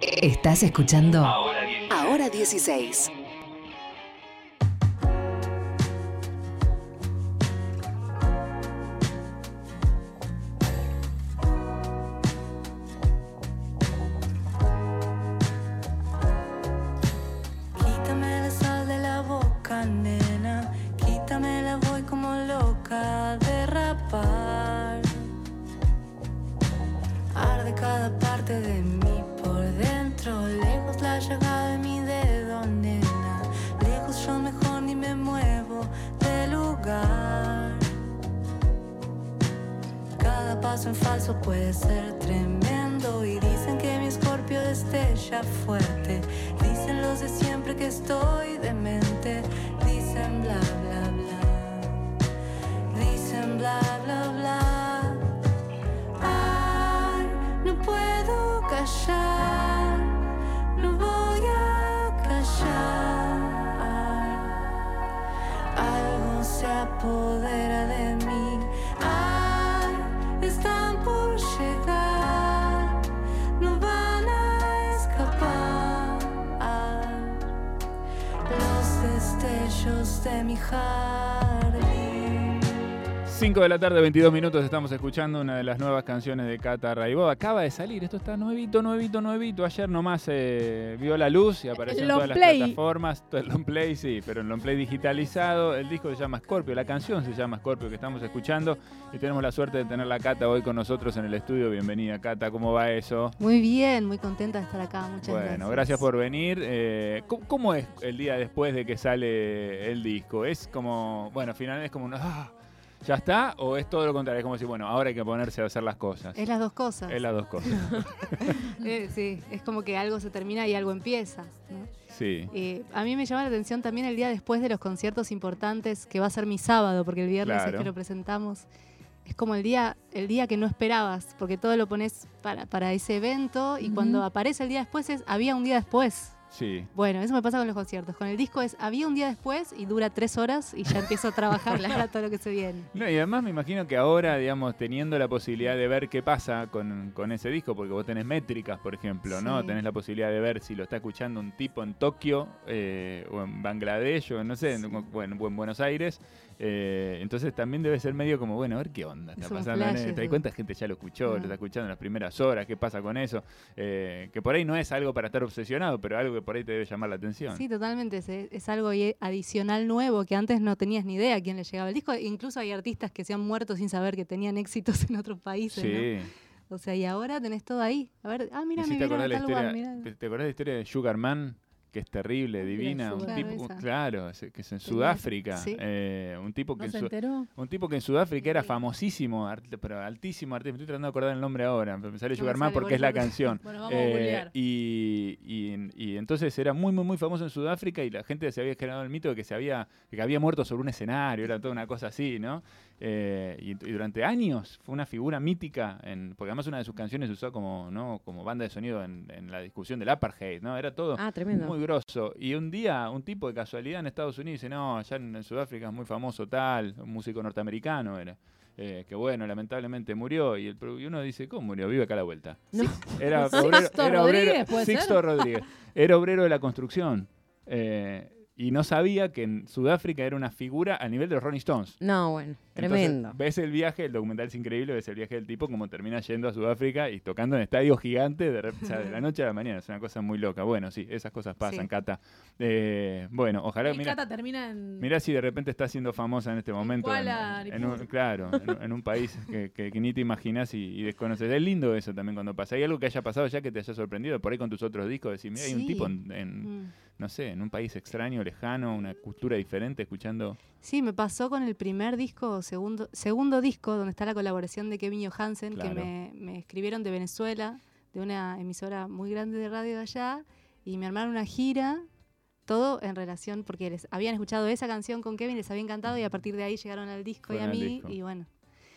Estás escuchando Ahora 16. Puede ser tremendo. Y dicen que mi escorpio destella fuerte. Dicen los de siempre que estoy demente. Dicen bla bla bla. Dicen bla bla bla. Ay, no puedo callar. No voy a callar. Algo se apodera de mí. Destellos de mi jardín. 5 de la tarde, 22 minutos, estamos escuchando una de las nuevas canciones de Cata Raibó. Acaba de salir, esto está nuevito, nuevito, nuevito. Ayer nomás eh, vio la luz y apareció en todas las plataformas. Todo el long play, sí, pero el long play digitalizado. El disco se llama Scorpio, la canción se llama Scorpio que estamos escuchando. Y tenemos la suerte de tener la Cata hoy con nosotros en el estudio. Bienvenida, Cata, ¿cómo va eso? Muy bien, muy contenta de estar acá. Muchas bueno, gracias. gracias por venir. Eh, ¿cómo, es el día después de que sale el disco? ¿Es como, bueno, finalmente es como un, ah, ¿ya está? ¿O es todo lo contrario? Es como si, bueno, ahora hay que ponerse a hacer las cosas? Es las dos cosas. Es las dos cosas. Eh, sí, es como que algo se termina y algo empieza. ¿no? Sí. Eh, a mí me llama la atención también el día después de los conciertos importantes, que va a ser mi sábado, porque el viernes Claro. es que lo presentamos. Es como el día, el día que no esperabas, porque todo lo pones para, para ese evento y cuando aparece el día después es había un día después. Sí. Bueno, eso me pasa con los conciertos. Con el disco es había un día después y dura tres horas y ya empiezo a trabajar para todo lo que se viene. No, y además me imagino que ahora, digamos, teniendo la posibilidad de ver qué pasa con, con ese disco, porque vos tenés métricas, por ejemplo, ¿no? Tenés la posibilidad de ver si lo está escuchando un tipo en Tokio eh, o en Bangladesh o no sé, en, o en- o en Buenos Aires. Eh, entonces también debe ser medio como, bueno, a ver qué onda está pasando. en flash esto. ¿Te das cuenta? Gente ya lo escuchó, lo está escuchando en las primeras horas, qué pasa con eso. Eh, que por ahí no es algo para estar obsesionado, pero algo que por ahí te debe llamar la atención. Sí, totalmente. Es, es algo adicional nuevo que antes no tenías ni idea a quién le llegaba el disco. Incluso hay artistas que se han muerto sin saber que tenían éxitos en otros países. ¿no? Sí. O sea, y ahora tenés todo ahí. A ver, ah, mira, ¿Y si me te vieron a tal lugar, mirá. te- ¿Te acordás de la historia de Sugar Man? Que es terrible, divina. Un tipo, Claro, que es en Sudáfrica. sí. eh, un tipo que ¿No en se Su- enteró? un tipo que en Sudáfrica era famosísimo, art- pero altísimo artista. Me estoy tratando de acordar el nombre ahora. pero Me sale No Sugar Man sale, porque es la canción. Bueno, vamos a Eh, y, y- y entonces era muy, muy, muy famoso en Sudáfrica y la gente se había generado el mito de que se había, de que había muerto sobre un escenario, era toda una cosa así, ¿no? Eh, y, y durante años fue una figura mítica, en, porque además una de sus canciones se usó como, ¿no? como banda de sonido en, en la discusión del apartheid, ¿no? Era todo Ah, muy grosso. Y un día, un tipo de casualidad en Estados Unidos dice, no, allá en, en Sudáfrica es muy famoso tal, un músico norteamericano era. eh, que bueno, lamentablemente murió. Y, el, y uno dice, ¿cómo murió? Vive acá a la vuelta. No. Era Sixto obrero, era obrero-. Sixto Rodríguez. Era obrero de la construcción. Eh, y no sabía que en Sudáfrica era una figura a nivel de los Rolling Stones. No, bueno, Entonces, tremendo. ves el viaje, el documental es increíble, ves el viaje del tipo como termina yendo a Sudáfrica y tocando en estadios gigantes de, o sea, de la noche a la mañana. Es una cosa muy loca. Bueno, sí, esas cosas pasan, Sí. Cata. Eh, bueno, ojalá. Y Mira, Cata termina en... mira si de repente está siendo famosa en este momento. En, en un, claro, en, un- en un país que, que- que ni te imaginas y, y desconoces. Es lindo eso también cuando pasa. ¿Hay algo que haya pasado ya que te haya sorprendido por ahí con tus otros discos? Decir, mira, hay un tipo en, en, Mm. No sé, en un país extraño, lejano, una cultura diferente, escuchando. Sí, me pasó con el primer disco, segundo, segundo disco, donde está la colaboración de Kevin Johansen, Claro. que me, me escribieron de Venezuela, de una emisora muy grande de radio de allá, y me armaron una gira, todo en relación, porque les habían escuchado esa canción con Kevin, les había encantado, y a partir de ahí llegaron al disco y a mí, disco. y bueno.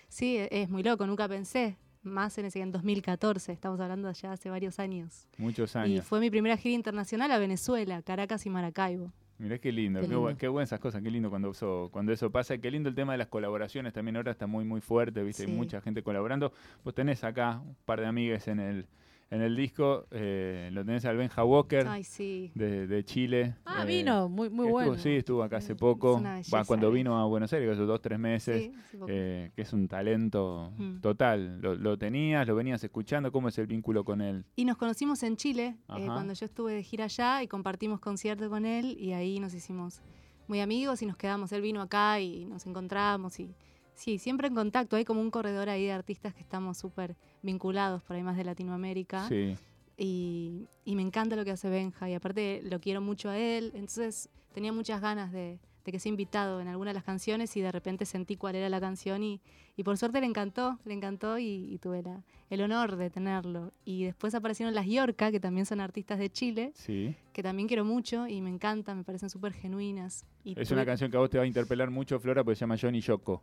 Sí, e- es muy loco, nunca pensé, más en ese en 2014, estamos hablando de ya hace varios años. Muchos Y años. fue mi primera gira internacional a Venezuela, Caracas y Maracaibo. Mirá qué lindo, Qué qué, bu- lindo. qué buenas esas cosas, qué lindo cuando eso, cuando eso pasa, qué lindo el tema de las colaboraciones también ahora está muy muy fuerte, viste, hay mucha gente colaborando. Vos tenés acá un par de amigas en el en el disco eh, lo tenés al Benja Walker Ay, sí. de, de Chile. Ah, eh, vino, muy, muy bueno. sí, estuvo acá hace poco. cuando vino a Buenos Aires, hace dos, tres meses. Sí, eh, que es un talento Mm. total. Lo, lo tenías, lo venías escuchando. ¿Cómo es el vínculo con él? Y nos conocimos en Chile, eh, cuando yo estuve de gira allá y compartimos concierto con él y ahí nos hicimos muy amigos y nos quedamos. Él vino acá y nos encontramos y sí, siempre en contacto. Hay como un corredor ahí de artistas que estamos súper vinculados por ahí más de Latinoamérica. Sí. Y, y me encanta lo que hace Benja y aparte lo quiero mucho a él. Entonces tenía muchas ganas de, de que sea invitado en alguna de las canciones y de repente sentí cuál era la canción y, y por suerte le encantó, le encantó y, y tuve la- el honor de tenerlo. Y después aparecieron las Yorka, que también son artistas de Chile, Sí. que también quiero mucho y me encantan, me parecen súper genuinas. Y Es tuve- una canción que a vos te va a interpelar mucho, Flora, porque se llama Johnny Yoko.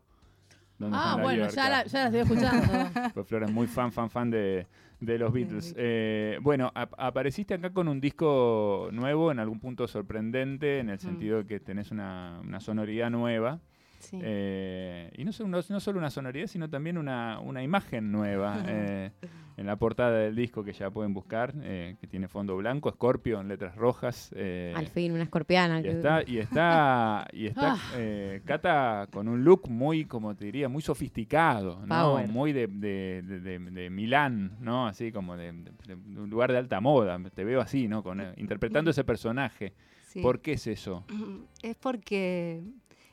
¿Dónde Ah, bueno, ya la, ya la estoy escuchando. Pues Flora es muy fan, fan, fan de, de los Beatles. Eh, bueno, ap- apareciste acá con un disco nuevo, en algún punto sorprendente, en el Mm. sentido de que tenés una, una sonoridad nueva. Sí. Eh, y no solo, no, no solo una sonoridad, sino también una, una imagen nueva eh, en la portada del disco que ya pueden buscar, eh, que tiene fondo blanco, Scorpio en letras rojas. Al fin, una escorpiana. y que- está, y está, y está Ah. Cata con un look muy, como te diría, muy sofisticado, ¿no? Muy de, de, de- de- Milán, ¿no? Así como de, un lugar de alta moda. Te veo así, ¿no? Con, interpretando ese personaje. sí. ¿Por qué es eso? Es porque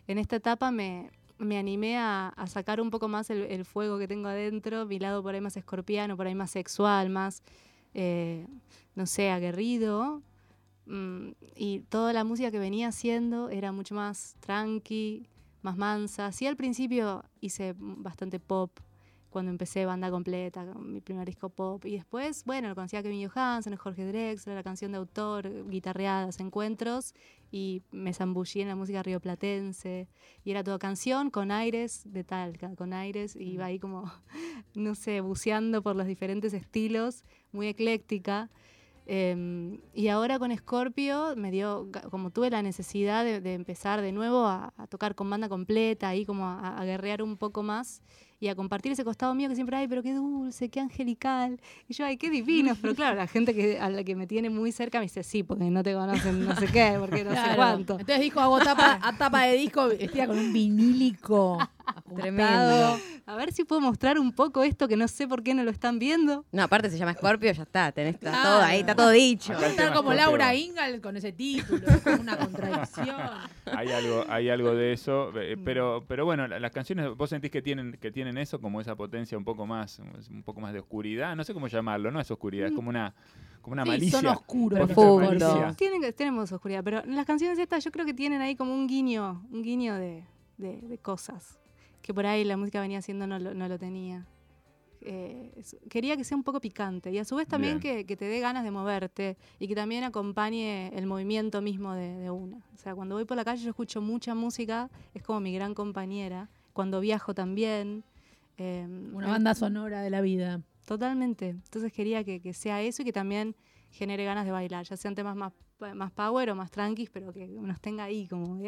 en esta etapa me, animé a, sacar un poco más el, el fuego que tengo adentro, mi lado por ahí más escorpiano, por ahí más sexual, más, eh, no sé, aguerrido. Mm, y toda la música que venía haciendo era mucho más tranqui, más mansa. Sí, al principio hice bastante pop cuando empecé banda completa, mi primer disco pop. Y después, bueno, lo conocía a Kevin Johansen, Jorge Drexler, la canción de autor, guitarreadas, encuentros. Y me zambullí en la música rioplatense. Y era todo canción con aires de Talca, con aires. Y iba ahí como, no sé, buceando por los diferentes estilos, muy ecléctica. Em, y ahora con Scorpio me dio, como tuve la necesidad de, de empezar de nuevo a, a tocar con banda completa, ahí como a, a guerrear un poco más y a compartir ese costado mío que siempre, ay, pero qué dulce, qué angelical. Y yo, ay, qué divino. Pero claro, la gente que, a la que me tiene muy cerca me dice, sí, porque no te conocen, no sé qué, porque no sé Claro. cuánto. Entonces dijo, hago tapa, a tapa de disco vestida con un vinílico. Tremendo. A ver si puedo mostrar un poco esto que no sé por qué no lo están viendo. No, aparte se llama Scorpio, ya está, tenés está Claro. todo ahí, está todo dicho. Acá tema como Scorpio. Laura Ingalls con ese título, es como una contradicción. Hay algo, hay algo de eso, eh, pero, pero bueno, la- las canciones, vos sentís que tienen, que tienen eso, como esa potencia un poco más, un poco más de oscuridad, no sé cómo llamarlo, no es oscuridad, es como una, como una Sí, malicia. son oscuros. Tienen, tenemos oscuridad, pero las canciones estas yo creo que tienen ahí como un guiño, un guiño de, de- de cosas que por ahí la música venía haciendo no lo, no lo tenía. Eh, quería que sea un poco picante y a su vez también que, que te dé ganas de moverte y que también acompañe el movimiento mismo de, de una. O sea, cuando voy por la calle yo escucho mucha música, es como mi gran compañera. Cuando viajo también. eh, Una banda sonora de la vida. Totalmente. Entonces quería que, que sea eso y que también genere ganas de bailar, ya sean temas más, más power o más tranquis, pero que nos tenga ahí como.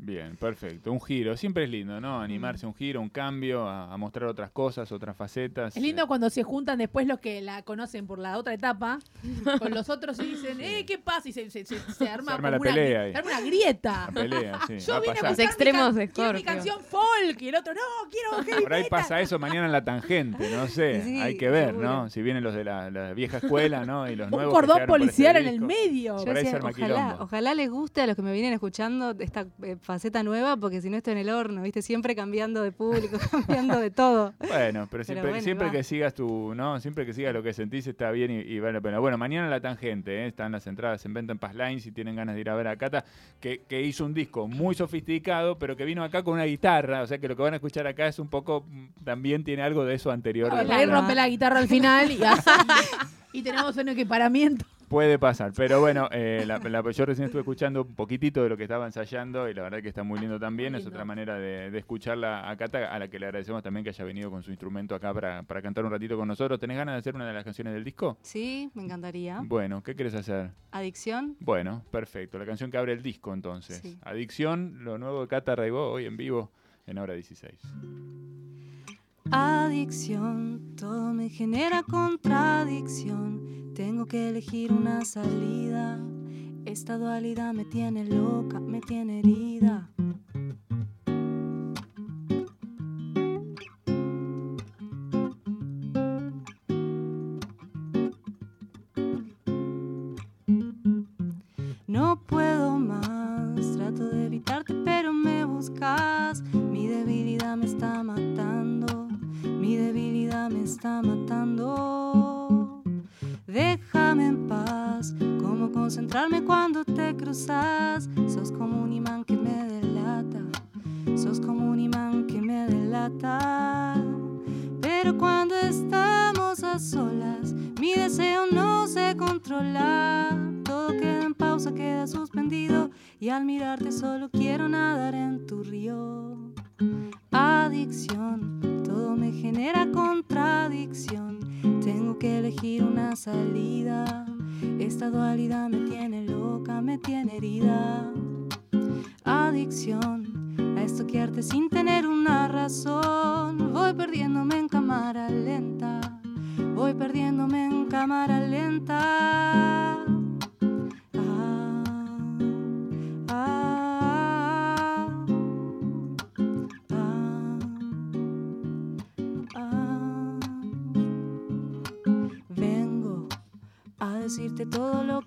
Bien, perfecto. Un giro, siempre es lindo, ¿no? Animarse a un giro, un cambio, a, a mostrar otras cosas, otras facetas. Es lindo cuando se juntan después los que la conocen por la otra etapa con los otros y dicen, eh, ¿qué pasa? Y se, se- se- se arma, Se arma la una, pelea ahí. se arma una grieta. La pelea, sí. Yo vine a. Los extremos mi, de mi canción folk y el otro, no, quiero heavy Por ahí metal". pasa eso mañana en la tangente, no sé. Sí, hay que ver, seguro. ¿no? Si vienen los de la, la vieja escuela, ¿no? Y los Un nuevos. que cordón policial en el medio. Yo decía, ojalá, ojalá les guste a los que me vienen escuchando esta eh, faceta nueva, porque si no estoy en el horno, ¿viste? Siempre cambiando de público, cambiando de todo. Bueno, pero siempre, bueno, siempre que sigas tu, ¿no? Siempre que sigas lo que sentís está bien y, y vale la pena. Bueno, mañana en la tangente, ¿eh? están las entradas en venta en Paz Line si tienen ganas de ir a ver a Cata, que, que hizo un disco muy sofisticado, pero que vino acá con una guitarra, o sea que lo que van a escuchar acá es un poco, mm, también tiene algo de eso anterior. De- ahí rompe la guitarra al final y, así- y tenemos un equiparamiento. Puede pasar, pero bueno, eh, la- la- yo recién estuve escuchando un poquitito de lo que estaba ensayando y la verdad que está muy lindo también. Muy Es otra manera de, de escucharla a Cata, a la que le agradecemos también que haya venido con su instrumento acá para, para cantar un ratito con nosotros. ¿Tenés ganas de hacer una de las canciones del disco? Sí, me encantaría. Bueno, ¿qué quieres hacer? Adicción. Bueno, perfecto. La canción que abre el disco entonces. Sí. Adicción, lo nuevo de Cata Raibó hoy en vivo en hora 16. Adicción, todo me genera contradicción. Tengo que elegir una salida. Esta dualidad me tiene loca, me tiene herida. Déjame en paz, cómo concentrarme cuando te cruzas. Sos como un imán que me delata, sos como un imán que me delata. Pero cuando estamos a solas, mi deseo no se controla. Todo queda en pausa, queda suspendido. Y al mirarte solo quiero nadar en tu río. Adicción, todo me genera contradicción. Tengo que elegir una salida. Esta dualidad me tiene loca, me tiene herida. Adicción, a estoquearte sin tener una razón. Voy perdiéndome en cámara lenta. Voy perdiéndome en cámara lenta.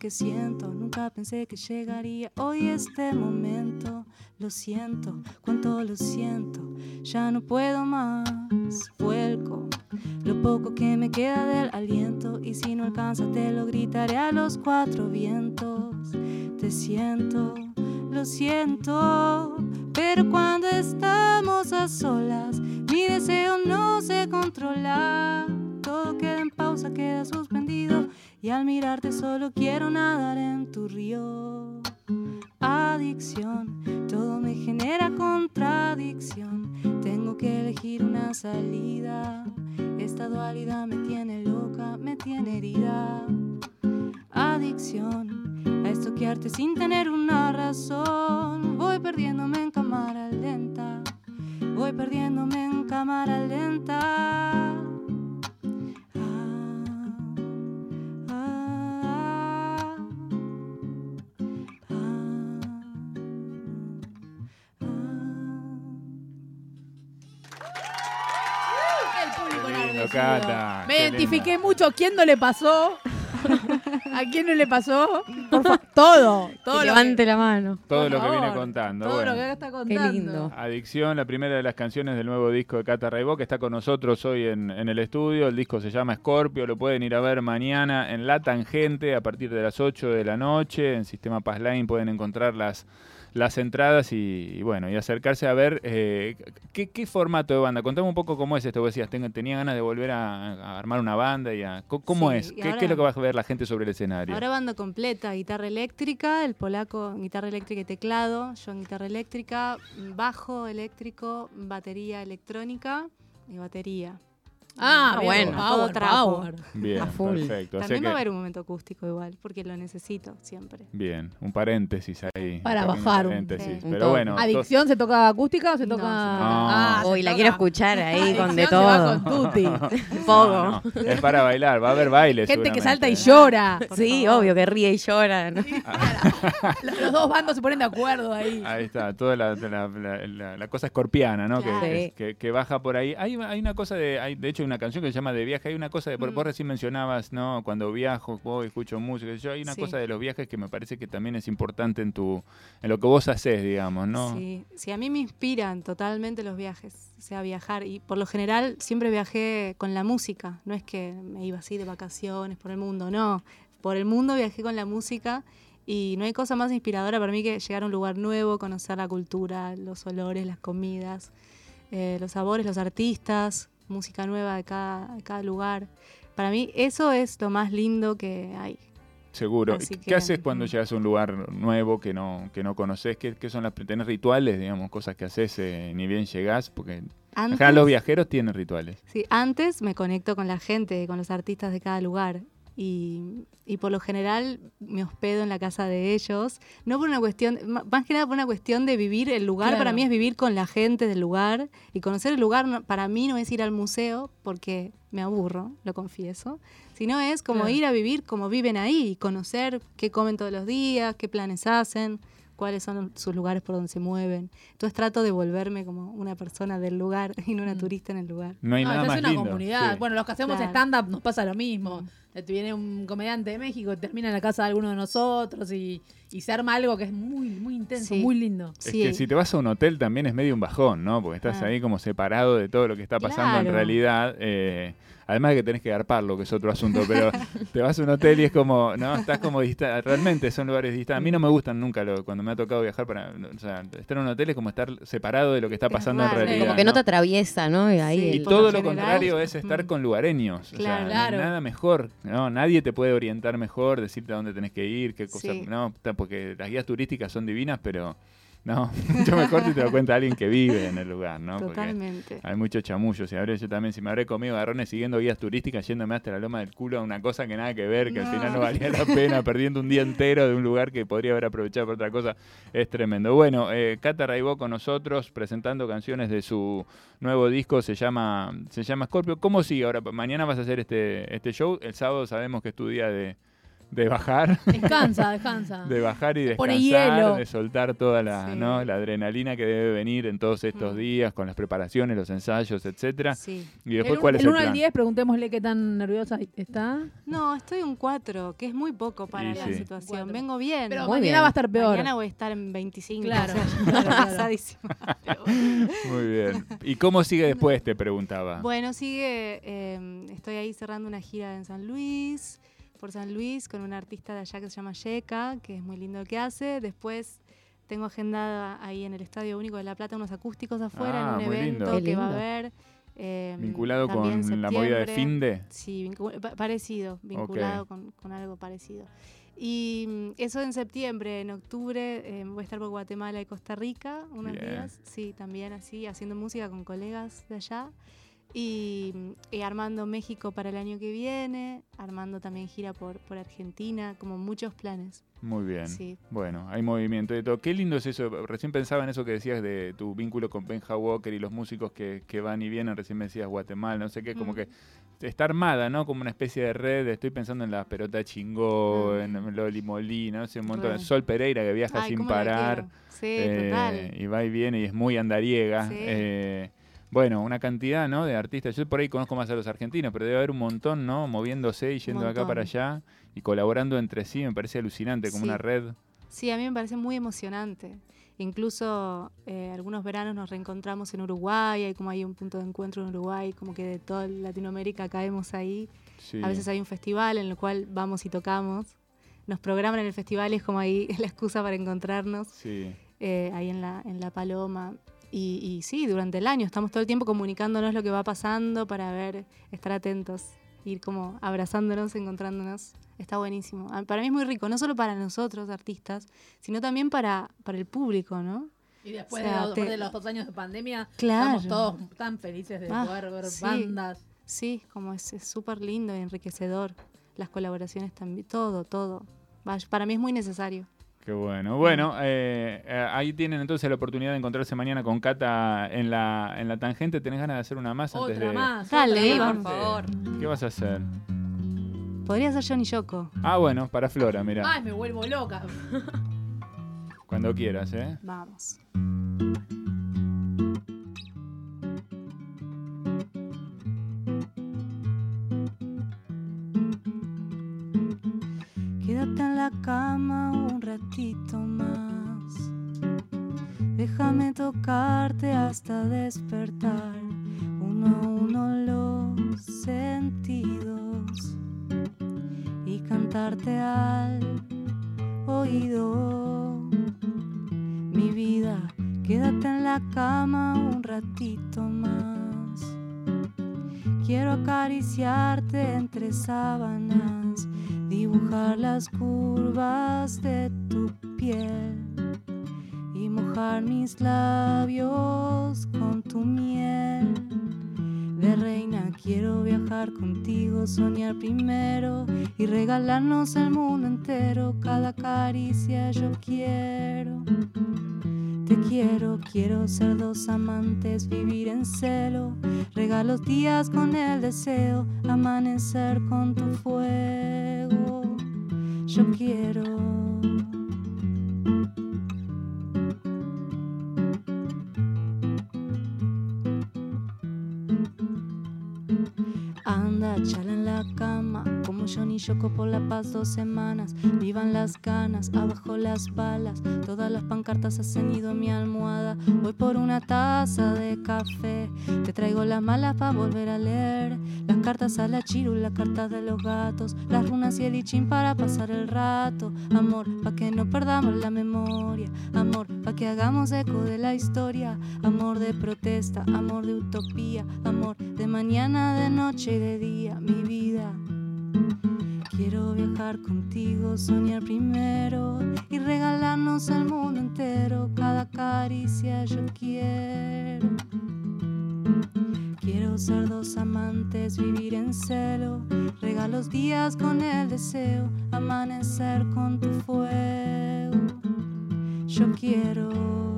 Nunca pensé que llegaría hoy este momento. Lo siento, cuánto lo siento. Ya no puedo más. Vuelco lo poco que me queda del aliento. Y si no alcanza, te lo gritaré a los cuatro vientos. Te siento, lo siento. Al mirarte solo quiero nadar en tu río. Adicción, todo me genera contradicción. Tengo que elegir una salida. Esta dualidad me tiene loca, me tiene herida. Adicción, a estoquearte sin tener una razón. Voy perdiéndome en cámara lenta. Voy perdiéndome en cámara lenta. Qué Me qué identifiqué mucho. ¿Quién no le pasó? ¿A quién no le pasó? Por fa- todo. Todo Que levante que, la mano. Todo por lo que viene contando. Todo bueno. lo que acá está Qué contando. lindo. Adicción, la primera de las canciones del nuevo disco de Cata Raibó, que está con nosotros hoy en, en el estudio. El disco se llama Scorpio, lo pueden ir a ver mañana en La Tangente a partir de las 8 de la noche. En Sistema Passline pueden encontrar las, las entradas y, y bueno, y acercarse a ver eh, ¿qué, qué formato de banda. Contame un poco cómo es esto. Vos decías, tenía ganas de volver a, a armar una banda. y a- ¿Cómo, Sí, es? ¿Qué, ahora- qué es lo que va a ver la gente sobre el escenario? Ahora banda completa, guitarra eléctrica, el polaco en guitarra eléctrica y teclado, yo en guitarra eléctrica, bajo eléctrico, batería electrónica y batería. Ah, Ah, bueno. Power, Todo trapo. power. Bien, a full. perfecto. También va a que- haber un momento acústico igual, porque lo necesito siempre. Bien, un paréntesis ahí. Para bajar un- paréntesis. Sí. Pero bueno, ¿Adicción se toca acústica o se No, toca.? se Ah, Uy, se la toca- quiero escuchar ahí con de Adicción se va todo. con tutti. No, no, es para bailar, va a haber baile. Gente que salta y llora. Sí, favor. obvio que ríe y llora. ¿no? Los los dos bandos se ponen de acuerdo ahí. Ahí está, toda la, la- la- la- la cosa escorpiana, ¿no? Que- Claro. Que, Sí. que- que baja por ahí. Hay, hay una cosa de, hay, de hecho, una canción que se llama De viaje. Hay una cosa de, Mm. vos recién mencionabas, ¿no? Cuando viajo, voy, escucho música. Yo hay una Sí. cosa de los viajes que me parece que también es importante en tu, en lo que vos haces, digamos, ¿no? Sí, sí, a mí me inspiran totalmente los viajes, o sea, viajar. Y por lo general siempre viajé con la música, no es que me iba así de vacaciones por el mundo, no. Por el mundo viajé con la música y no hay cosa más inspiradora para mí que llegar a un lugar nuevo, conocer la cultura, los olores, las comidas, eh, los sabores, los artistas, música nueva de cada, de cada lugar. Para mí eso es lo más lindo que hay. Seguro. Así ¿Qué que, haces cuando llegas a un lugar nuevo que no, que no conoces? ¿Qué, qué son las tenés rituales, digamos, cosas que haces eh, ni bien llegás? Porque Antes, los viajeros tienen rituales. Sí, antes me conecto con la gente, con los artistas de cada lugar. Y, y por lo general me hospedo en la casa de ellos. No por una cuestión, más que nada por una cuestión de vivir el lugar. Claro. Para mí es vivir con la gente del lugar y conocer el lugar. para mí no es ir al museo porque me aburro, lo confieso. Sino es como Claro. ir a vivir como viven ahí y conocer qué comen todos los días, qué planes hacen, cuáles son sus lugares por donde se mueven. Entonces trato de volverme como una persona del lugar y no una Mm. turista en el lugar. No hay No, nada más es una lindo. comunidad. sí. Bueno, los que hacemos Claro. stand-up nos pasa lo mismo. Te Viene un comediante de México, termina en la casa de alguno de nosotros y, y se arma algo que es muy, muy intenso, Sí. muy lindo. Es Sí. que si te vas a un hotel también es medio un bajón, ¿no? Porque estás Ah. ahí como separado de todo lo que está pasando en realidad. eh, además de que tenés que garparlo, que es otro asunto, pero te vas a un hotel y es como, ¿no? Estás como distante. Realmente son lugares distantes. A mí no me gustan nunca lo- cuando me ha tocado viajar para. O sea, estar en un hotel es como estar separado de lo que está Es pasando en realidad. Como que no te atraviesa, ¿no? Y ahí Sí, Y el- por todo lo general, contrario es estar mm. con lugareños. O sea, Claro. no hay Claro. nada mejor. ¿No? Nadie te puede orientar mejor, decirte a dónde tenés que ir, qué cosas. Sí. No, porque las guías turísticas son divinas, pero no, mucho mejor si te lo cuenta alguien que vive en el lugar, ¿no? Porque Totalmente. hay mucho chamullo. Si habré, yo también, si me habré comido garrones siguiendo guías turísticas, yéndome hasta la loma del culo a una cosa que nada que ver, que al final no valía la pena, perdiendo un día entero de un lugar que podría haber aprovechado para otra cosa, es tremendo. Bueno, eh, Cata Raibó con nosotros presentando canciones de su nuevo disco, se llama, se llama Scorpio. ¿Cómo sigue ahora? Mañana vas a hacer este, este show, el sábado sabemos que es tu día de, de bajar. Descansa, descansa. De bajar y Pone descansar, hielo. de soltar toda la, Sí. ¿no? la adrenalina que debe venir en todos estos Mm. días, con las preparaciones, los ensayos, etcétera. Sí. Y después, el, ¿cuál es el el 1 al plan? 10, preguntémosle qué tan nerviosa está. No, estoy un 4, que es muy poco para Y la sí. situación. Cuatro. Vengo bien. Pero Muy mañana bien. va a estar peor. Mañana voy a estar en 25. Claro, o sea, claro, claro. pasadísima. Pero bueno. Muy bien. ¿Y cómo sigue después? Te preguntaba. Bueno, sigue. eh, estoy ahí cerrando una gira en San Luis, por San Luis, con una artista de allá que se llama Yeka, que es muy lindo lo que hace. Después tengo agendada ahí en el Estadio Único de La Plata unos acústicos afuera Ah, en un evento lindo. Que va a haber. eh, Vinculado con la movida de. Finde. Sí, vincu- pa- parecido, vinculado con, con algo parecido. Y mm, eso en septiembre, en octubre eh, voy a estar por Guatemala y Costa Rica unos Bien. días, sí, también así, haciendo música con colegas de allá. Y, y armando México para el año que viene, armando también gira por, por Argentina, como muchos planes. Muy bien. Sí. Bueno, hay movimiento de todo. Qué lindo es eso. Recién pensaba en eso que decías de tu vínculo con Benja Walker y los músicos que, que van y vienen. Recién me decías Guatemala, no sé qué, como Mm. que está armada, ¿no? Como una especie de red. Estoy pensando en la Perota Chingó, Mm. en Loli Molina, no sé, un montón. Re. Sol Pereira que viaja Ay, sin parar. Sí, Eh, total. y va y viene y es muy andariega. Sí. Eh, bueno, una cantidad, ¿no? De artistas. Yo por ahí conozco más a los argentinos, pero debe haber un montón, ¿no? Moviéndose y yendo de acá para allá y colaborando entre sí. Me parece alucinante, como Sí. una red. Sí, a mí me parece muy emocionante. Incluso eh, algunos veranos nos reencontramos en Uruguay, hay como hay un punto de encuentro en Uruguay, como que de toda Latinoamérica caemos ahí. Sí. A veces hay un festival en el cual vamos y tocamos. Nos programan en el festival y es como ahí la excusa para encontrarnos, Sí. eh, ahí en la, en la Paloma. Y, y sí, durante el año estamos todo el tiempo comunicándonos lo que va pasando para ver, estar atentos, ir como abrazándonos, encontrándonos. Está buenísimo. Ah, Para mí es muy rico, no solo para nosotros, artistas, sino también para, para el público, ¿no? Y después O sea, de, los, te- de los dos años de pandemia, Claro. estamos todos tan felices de Ah, poder ver sí. bandas. Sí, como es súper lindo y enriquecedor. Las colaboraciones también, todo, todo. Para mí es muy necesario. Qué bueno. Bueno, eh, eh, ahí tienen entonces la oportunidad de encontrarse mañana con Cata en la, en la tangente. ¿Tenés ganas de hacer una más antes Otra de...? más. Dale, otra por favor. ¿Qué vas a hacer? Podría ser Johnny Yoko. Ah, bueno, para Flora, mira. Ay, me vuelvo loca. Cuando quieras, ¿eh? Vamos. Quédate en la cama un ratito más. Déjame tocarte hasta despertar. Uno a uno los sentidos. Y cantarte al oído. Mi vida, quédate en la cama un ratito más. Quiero acariciarte entre sábanas, las curvas de tu piel y mojar mis labios con tu miel. de reina. Quiero viajar contigo, soñar primero y regalarnos el mundo entero. Cada caricia yo quiero. Te quiero, quiero ser dos amantes, vivir en celo. Regalos días con el deseo, amanecer con tu fuego. Yo quiero. Anda, chala en la cama, como Johnny Yoko por la paz dos semanas. Vivan las ganas, abajo las balas. Todas las pancartas hacen ido a mi almohada. Voy por una taza de café. Te traigo las malas para volver a leer. Las cartas a la chiru, las cartas de los gatos. Las runas y el ichín para pasar el rato. Amor, pa' que no perdamos la memoria. Amor, pa' que hagamos eco de la historia. Amor de protesta, amor de utopía. Amor de mañana, de noche y de día, mi vida. Quiero viajar contigo, soñar primero y regalarnos el mundo entero. Cada caricia yo quiero. Quiero ser dos amantes, vivir en celo. Regalos días con el deseo, amanecer con tu fuego. Yo quiero.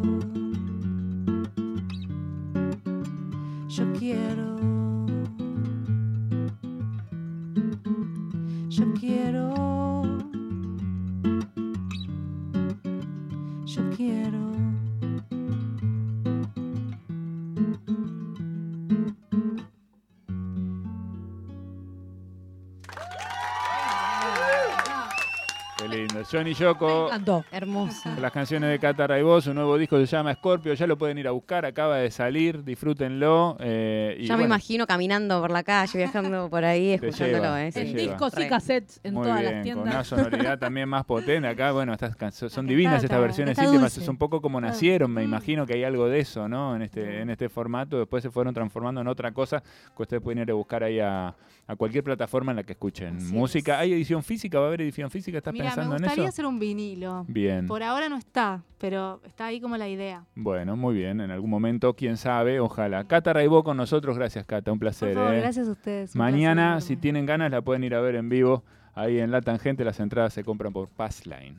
Johnny Yoko. Me encantó. Hermosa. Las canciones de Cata Raibó, su nuevo disco se llama Scorpio, ya lo pueden ir a buscar, acaba de salir, disfrútenlo. eh, y Ya me imagino caminando por la calle, viajando por ahí, escuchándolo. lleva, eh. En discos y cassettes en Muy todas bien, las con una tiendas. sonoridad también más potente. Acá, bueno, estas son divinas Está- estas versiones está íntimas, es un poco como nacieron, me Mm. imagino que hay algo de eso, ¿no? En este, en este formato, después se fueron transformando en otra cosa que ustedes pueden ir a buscar ahí a, a cualquier plataforma en la que escuchen Así música. es. ¿Hay edición física? ¿Va a haber edición física? ¿Estás Mira, me pensando en gustaría hacer un vinilo. Bien. Por ahora no está, pero está ahí como la idea. Bueno, muy bien. En algún momento, quién sabe, ojalá. Cata Raibó con nosotros, gracias Cata, un Por placer. favor, ¿eh? gracias a ustedes. Mañana, si tienen ganas, la pueden ir a ver en vivo. Ahí en La Tangente, las entradas se compran por Passline.